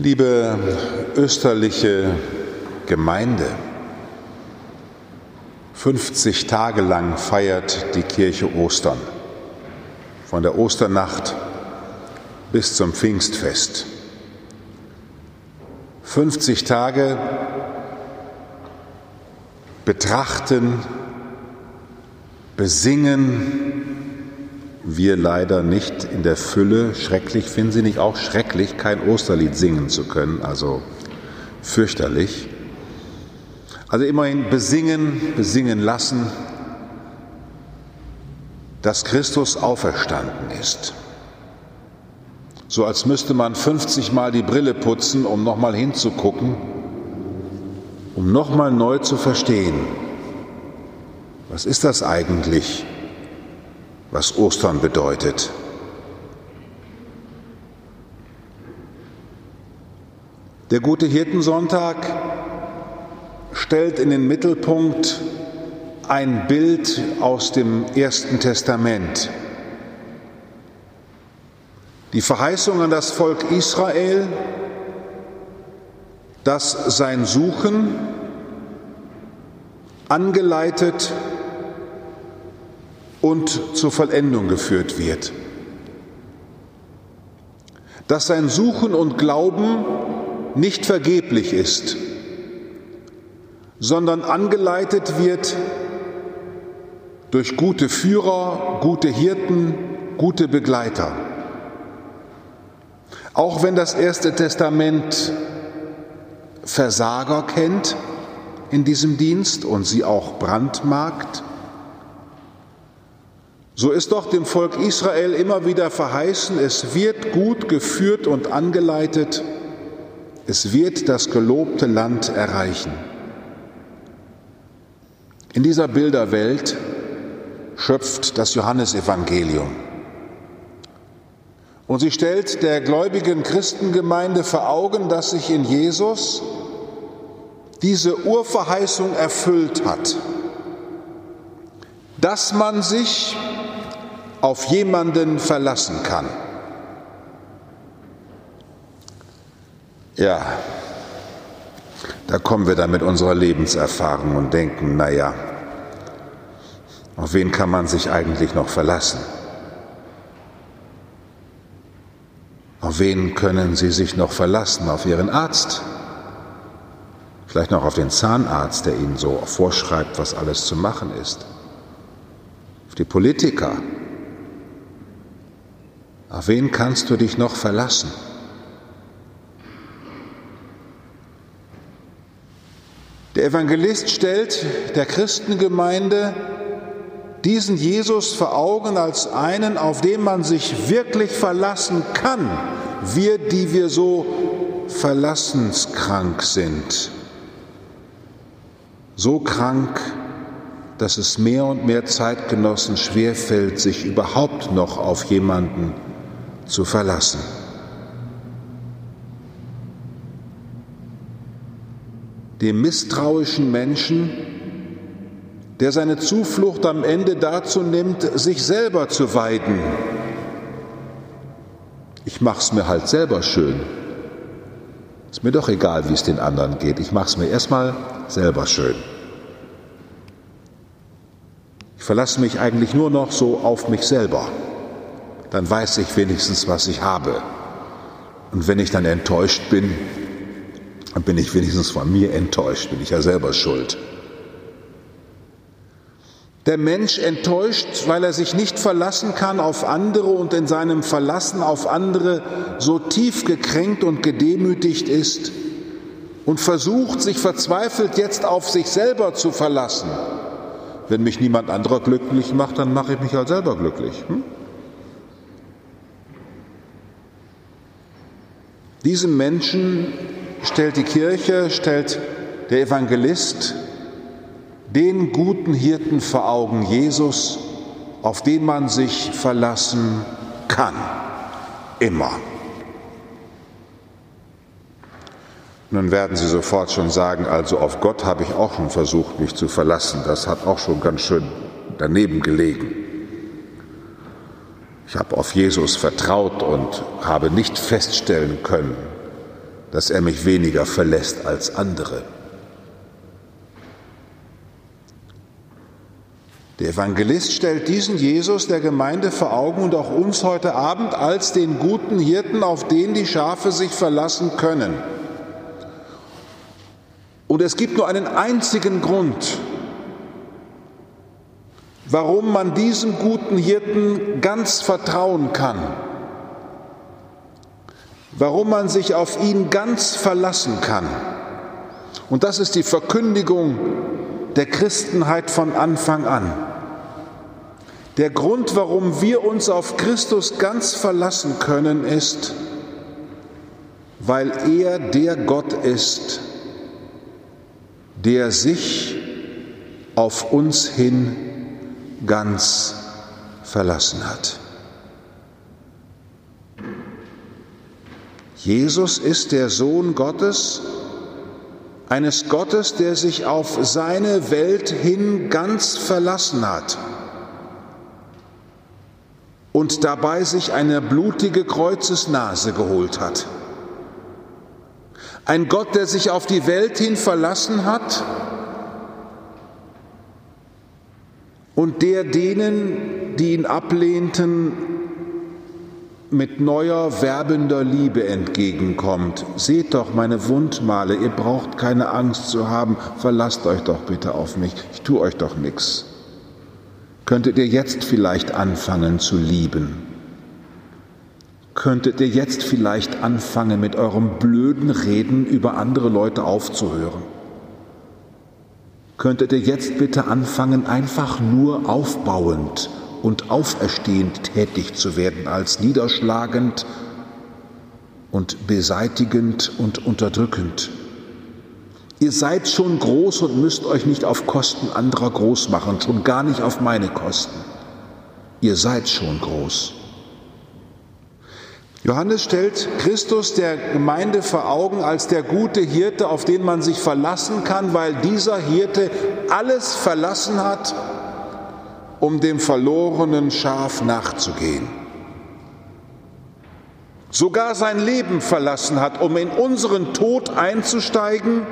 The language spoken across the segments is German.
Liebe österliche Gemeinde, 50 Tage lang feiert die Kirche Ostern, von der Osternacht bis zum Pfingstfest. 50 Tage betrachten, besingen, wir leider nicht in der Fülle. Schrecklich, finden Sie nicht auch schrecklich, kein Osterlied singen zu können, also fürchterlich. Also immerhin besingen, besingen lassen, dass Christus auferstanden ist. So als müsste man 50 Mal die Brille putzen, um nochmal hinzugucken, um nochmal neu zu verstehen, was ist das eigentlich, was Ostern bedeutet. Der gute Hirtensonntag stellt in den Mittelpunkt ein Bild aus dem Ersten Testament. Die Verheißung an das Volk Israel, dass sein Suchen angeleitet und zur Vollendung geführt wird. Dass sein Suchen und Glauben nicht vergeblich ist, sondern angeleitet wird durch gute Führer, gute Hirten, gute Begleiter. Auch wenn das Erste Testament Versager kennt in diesem Dienst und sie auch brandmarkt, so ist doch dem Volk Israel immer wieder verheißen, es wird gut geführt und angeleitet, es wird das gelobte Land erreichen. In dieser Bilderwelt schöpft das Johannesevangelium. Und sie stellt der gläubigen Christengemeinde vor Augen, dass sich in Jesus diese Urverheißung erfüllt hat, dass man sich auf jemanden verlassen kann. Ja, da kommen wir dann mit unserer Lebenserfahrung und denken, naja, auf wen kann man sich eigentlich noch verlassen? Auf wen können Sie sich noch verlassen? Auf Ihren Arzt? Vielleicht noch auf den Zahnarzt, der Ihnen so vorschreibt, was alles zu machen ist? Auf die Politiker? Auf wen kannst du dich noch verlassen? Der Evangelist stellt der Christengemeinde diesen Jesus vor Augen als einen, auf den man sich wirklich verlassen kann, wir, die wir so verlassenskrank sind. So krank, dass es mehr und mehr Zeitgenossen schwerfällt, sich überhaupt noch auf jemanden zu verlassen. Dem misstrauischen Menschen, der seine Zuflucht am Ende dazu nimmt, sich selber zu weiden. Ich mach's mir halt selber schön. Ist mir doch egal, wie es den anderen geht. Ich mach's mir erstmal selber schön. Ich verlasse mich eigentlich nur noch so auf mich selber dann weiß ich wenigstens, was ich habe. Und wenn ich dann enttäuscht bin, dann bin ich wenigstens von mir enttäuscht, bin ich ja selber schuld. Der Mensch enttäuscht, weil er sich nicht verlassen kann auf andere und in seinem Verlassen auf andere so tief gekränkt und gedemütigt ist und versucht, sich verzweifelt jetzt auf sich selber zu verlassen. Wenn mich niemand anderer glücklich macht, dann mache ich mich halt selber glücklich. Hm? Diesem Menschen stellt die Kirche, stellt der Evangelist den guten Hirten vor Augen, Jesus, auf den man sich verlassen kann, immer. Nun werden Sie sofort schon sagen, also auf Gott habe ich auch schon versucht, mich zu verlassen. Das hat auch schon ganz schön daneben gelegen. Ich habe auf Jesus vertraut und habe nicht feststellen können, dass er mich weniger verlässt als andere. Der Evangelist stellt diesen Jesus der Gemeinde vor Augen und auch uns heute Abend als den guten Hirten, auf den die Schafe sich verlassen können. Und es gibt nur einen einzigen Grund, warum man diesem guten Hirten ganz vertrauen kann, warum man sich auf ihn ganz verlassen kann. Und das ist die Verkündigung der Christenheit von Anfang an. Der Grund, warum wir uns auf Christus ganz verlassen können, ist, weil er der Gott ist, der sich auf uns hin ganz verlassen hat. Jesus ist der Sohn Gottes, eines Gottes, der sich auf seine Welt hin ganz verlassen hat und dabei sich eine blutige Kreuzesnase geholt hat. Ein Gott, der sich auf die Welt hin verlassen hat und der denen, die ihn ablehnten, mit neuer, werbender Liebe entgegenkommt. Seht doch meine Wundmale, ihr braucht keine Angst zu haben, verlasst euch doch bitte auf mich, ich tue euch doch nichts könntet ihr jetzt vielleicht anfangen zu lieben? Könntet ihr jetzt vielleicht anfangen, mit eurem blöden Reden über andere Leute aufzuhören? Könntet ihr jetzt bitte anfangen, einfach nur aufbauend und auferstehend tätig zu werden, als niederschlagend und beseitigend und unterdrückend? Ihr seid schon groß und müsst euch nicht auf Kosten anderer groß machen, schon gar nicht auf meine Kosten. Ihr seid schon groß. Johannes stellt Christus der Gemeinde vor Augen als der gute Hirte, auf den man sich verlassen kann, weil dieser Hirte alles verlassen hat, um dem verlorenen Schaf nachzugehen. Sogar sein Leben verlassen hat, um in unseren Tod einzusteigen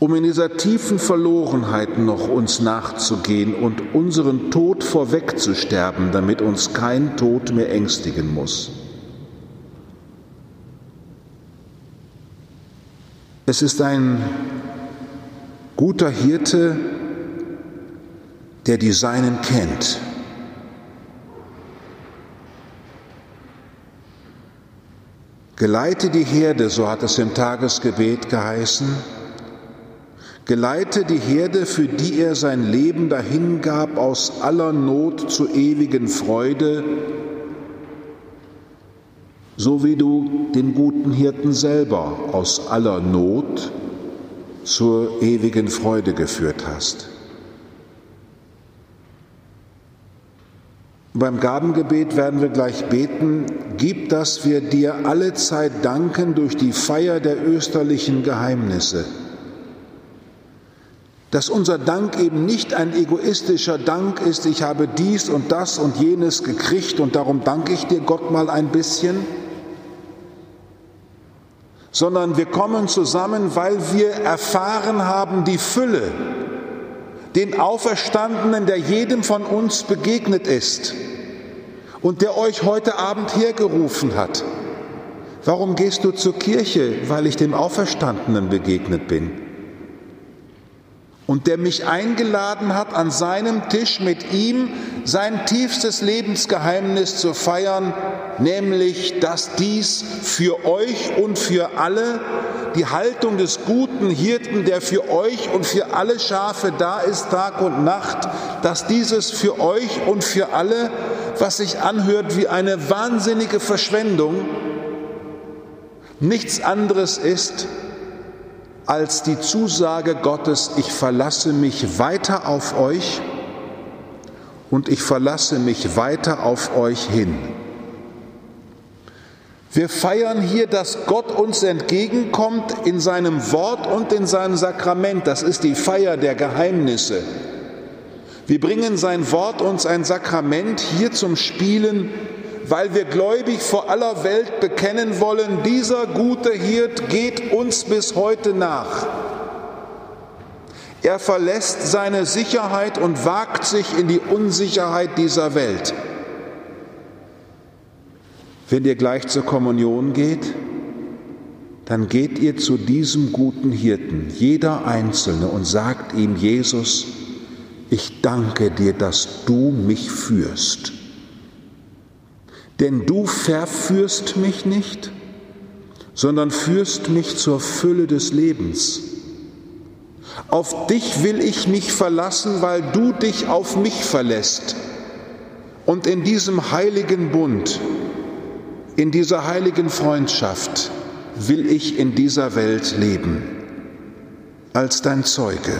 um in dieser tiefen Verlorenheit noch uns nachzugehen und unseren Tod vorwegzusterben, damit uns kein Tod mehr ängstigen muss. Es ist ein guter Hirte, der die Seinen kennt. Geleite die Herde, so hat es im Tagesgebet geheißen, Geleite die Herde, für die er sein Leben dahingab, aus aller Not zur ewigen Freude, so wie du den guten Hirten selber aus aller Not zur ewigen Freude geführt hast. Beim Gabengebet werden wir gleich beten, gib, dass wir dir alle Zeit danken durch die Feier der österlichen Geheimnisse dass unser Dank eben nicht ein egoistischer Dank ist, ich habe dies und das und jenes gekriegt und darum danke ich dir Gott mal ein bisschen, sondern wir kommen zusammen, weil wir erfahren haben die Fülle, den Auferstandenen, der jedem von uns begegnet ist und der euch heute Abend hergerufen hat. Warum gehst du zur Kirche? Weil ich dem Auferstandenen begegnet bin und der mich eingeladen hat, an seinem Tisch mit ihm sein tiefstes Lebensgeheimnis zu feiern, nämlich, dass dies für euch und für alle die Haltung des guten Hirten, der für euch und für alle Schafe da ist, Tag und Nacht, dass dieses für euch und für alle, was sich anhört wie eine wahnsinnige Verschwendung, nichts anderes ist als die Zusage Gottes, ich verlasse mich weiter auf euch und ich verlasse mich weiter auf euch hin. Wir feiern hier, dass Gott uns entgegenkommt in seinem Wort und in seinem Sakrament. Das ist die Feier der Geheimnisse. Wir bringen sein Wort und sein Sakrament hier zum Spielen weil wir gläubig vor aller Welt bekennen wollen, dieser gute Hirt geht uns bis heute nach. Er verlässt seine Sicherheit und wagt sich in die Unsicherheit dieser Welt. Wenn ihr gleich zur Kommunion geht, dann geht ihr zu diesem guten Hirten, jeder Einzelne, und sagt ihm, Jesus, ich danke dir, dass du mich führst. Denn du verführst mich nicht, sondern führst mich zur Fülle des Lebens. Auf dich will ich mich verlassen, weil du dich auf mich verlässt. Und in diesem heiligen Bund, in dieser heiligen Freundschaft will ich in dieser Welt leben, als dein Zeuge.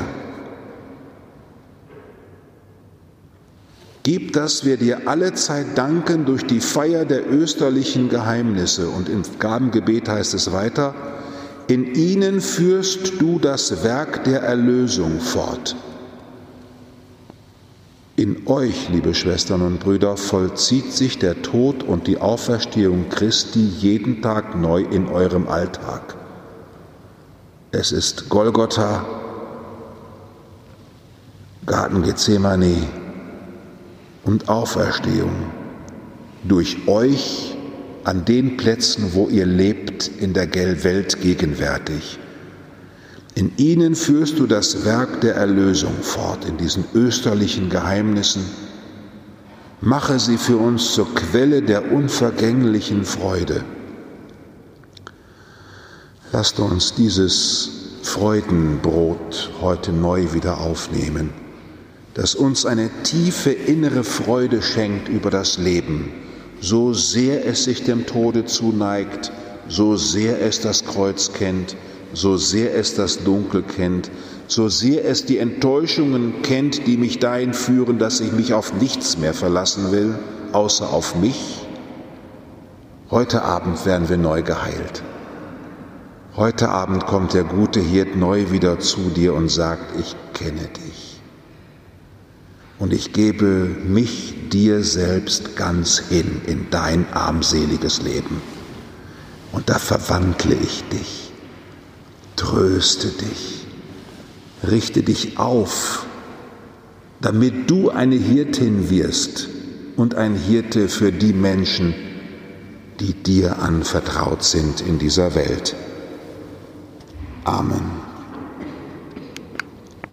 Gib, dass wir dir alle Zeit danken durch die Feier der österlichen Geheimnisse. Und im Gabengebet heißt es weiter, in ihnen führst du das Werk der Erlösung fort. In euch, liebe Schwestern und Brüder, vollzieht sich der Tod und die Auferstehung Christi jeden Tag neu in eurem Alltag. Es ist Golgotha, Garten Gethsemane und Auferstehung. Durch euch an den Plätzen, wo ihr lebt, in der Welt gegenwärtig. In ihnen führst du das Werk der Erlösung fort, in diesen österlichen Geheimnissen. Mache sie für uns zur Quelle der unvergänglichen Freude. Lasst uns dieses Freudenbrot heute neu wieder aufnehmen, das uns eine tiefe innere Freude schenkt über das Leben so sehr es sich dem Tode zuneigt, so sehr es das Kreuz kennt, so sehr es das Dunkel kennt, so sehr es die Enttäuschungen kennt, die mich dahin führen, dass ich mich auf nichts mehr verlassen will, außer auf mich. Heute Abend werden wir neu geheilt. Heute Abend kommt der gute Hirt neu wieder zu dir und sagt, ich kenne dich und ich gebe mich dir selbst ganz hin in dein armseliges Leben. Und da verwandle ich dich, tröste dich, richte dich auf, damit du eine Hirtin wirst und ein Hirte für die Menschen, die dir anvertraut sind in dieser Welt. Amen.